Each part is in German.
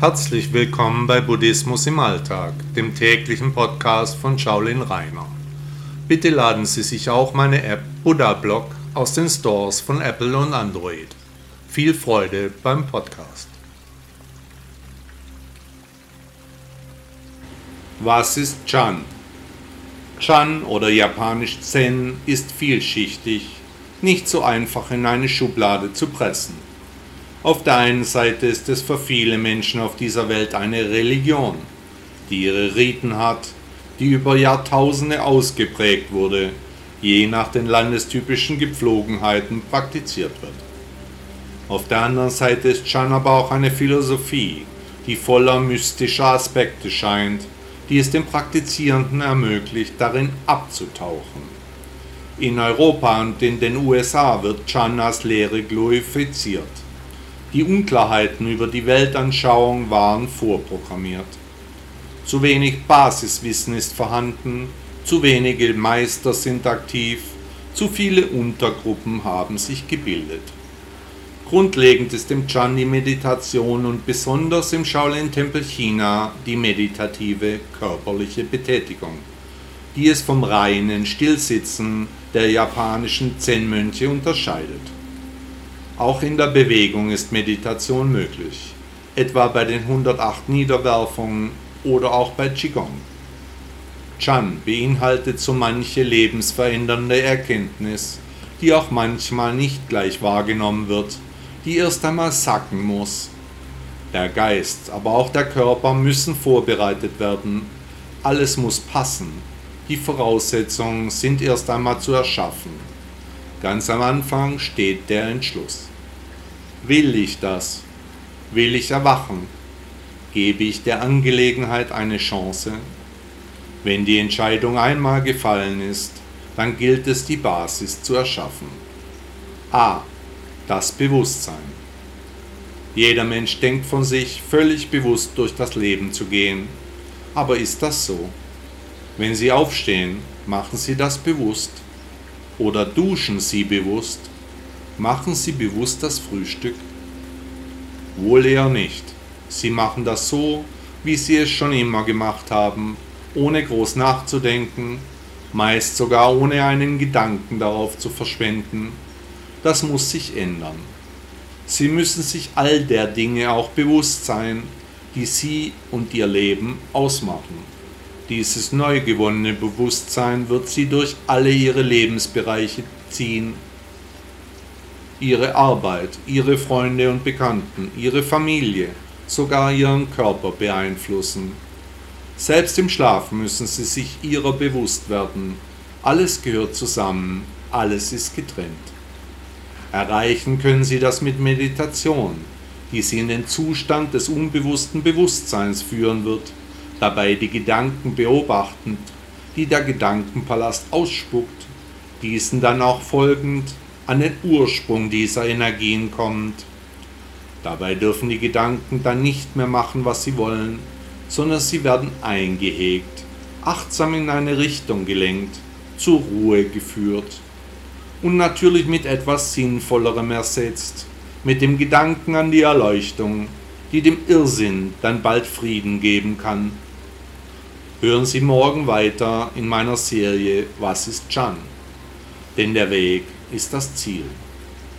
Herzlich willkommen bei Buddhismus im Alltag, dem täglichen Podcast von Shaolin Rainer. Bitte laden Sie sich auch meine App Buddha Blog aus den Stores von Apple und Android. Viel Freude beim Podcast. Was ist Chan? Chan oder japanisch Zen ist vielschichtig, nicht so einfach in eine Schublade zu pressen. Auf der einen Seite ist es für viele Menschen auf dieser Welt eine Religion, die ihre Riten hat, die über Jahrtausende ausgeprägt wurde, je nach den landestypischen Gepflogenheiten praktiziert wird. Auf der anderen Seite ist Chan aber auch eine Philosophie, die voller mystischer Aspekte scheint, die es dem Praktizierenden ermöglicht, darin abzutauchen. In Europa und in den USA wird Chan als Lehre glorifiziert. Die Unklarheiten über die Weltanschauung waren vorprogrammiert. Zu wenig Basiswissen ist vorhanden, zu wenige Meister sind aktiv, zu viele Untergruppen haben sich gebildet. Grundlegend ist im Chan die Meditation und besonders im Shaolin-Tempel China die meditative körperliche Betätigung, die es vom reinen Stillsitzen der japanischen Zen-Mönche unterscheidet. Auch in der Bewegung ist Meditation möglich, etwa bei den 108 Niederwerfungen oder auch bei Qigong. Chan beinhaltet so manche lebensverändernde Erkenntnis, die auch manchmal nicht gleich wahrgenommen wird, die erst einmal sacken muss. Der Geist, aber auch der Körper müssen vorbereitet werden. Alles muss passen. Die Voraussetzungen sind erst einmal zu erschaffen. Ganz am Anfang steht der Entschluss. Will ich das? Will ich erwachen? Gebe ich der Angelegenheit eine Chance? Wenn die Entscheidung einmal gefallen ist, dann gilt es, die Basis zu erschaffen. A. Das Bewusstsein. Jeder Mensch denkt von sich, völlig bewusst durch das Leben zu gehen. Aber ist das so? Wenn Sie aufstehen, machen Sie das bewusst. Oder duschen Sie bewusst? Machen Sie bewusst das Frühstück? Wohl eher nicht. Sie machen das so, wie Sie es schon immer gemacht haben, ohne groß nachzudenken, meist sogar ohne einen Gedanken darauf zu verschwenden. Das muss sich ändern. Sie müssen sich all der Dinge auch bewusst sein, die Sie und Ihr Leben ausmachen. Dieses neu gewonnene Bewusstsein wird sie durch alle ihre Lebensbereiche ziehen. Ihre Arbeit, ihre Freunde und Bekannten, ihre Familie, sogar ihren Körper beeinflussen. Selbst im Schlaf müssen sie sich ihrer bewusst werden. Alles gehört zusammen, alles ist getrennt. Erreichen können sie das mit Meditation, die sie in den Zustand des unbewussten Bewusstseins führen wird dabei die Gedanken beobachtend, die der Gedankenpalast ausspuckt, diesen dann auch folgend an den Ursprung dieser Energien kommt. Dabei dürfen die Gedanken dann nicht mehr machen, was sie wollen, sondern sie werden eingehegt, achtsam in eine Richtung gelenkt, zur Ruhe geführt und natürlich mit etwas Sinnvollerem ersetzt, mit dem Gedanken an die Erleuchtung, die dem Irrsinn dann bald Frieden geben kann. Hören Sie morgen weiter in meiner Serie Was ist Chan? Denn der Weg ist das Ziel.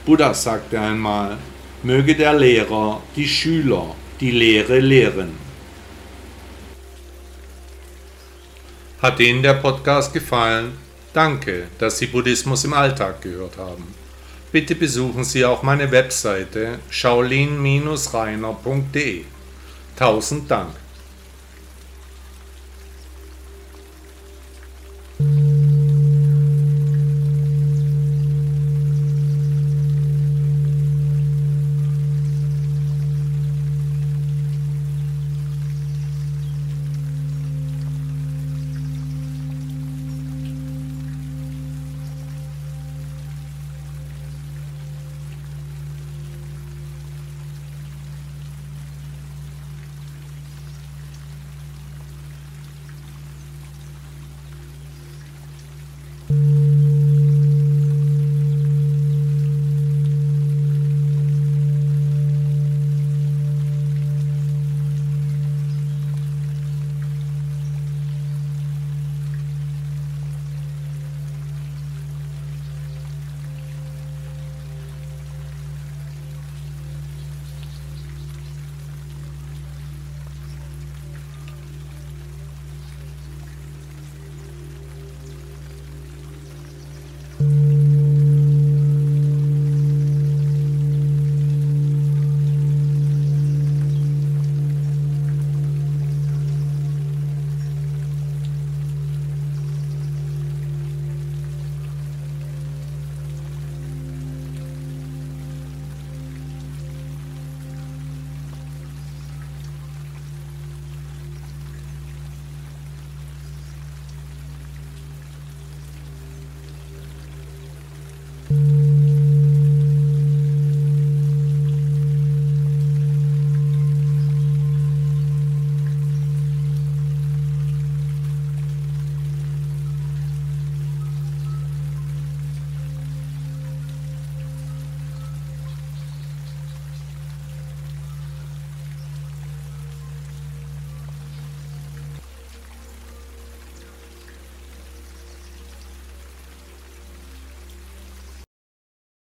Buddha sagte einmal, möge der Lehrer die Schüler die Lehre lehren. Hat Ihnen der Podcast gefallen? Danke, dass Sie Buddhismus im Alltag gehört haben. Bitte besuchen Sie auch meine Webseite shaolin-rainer.de. Tausend Dank.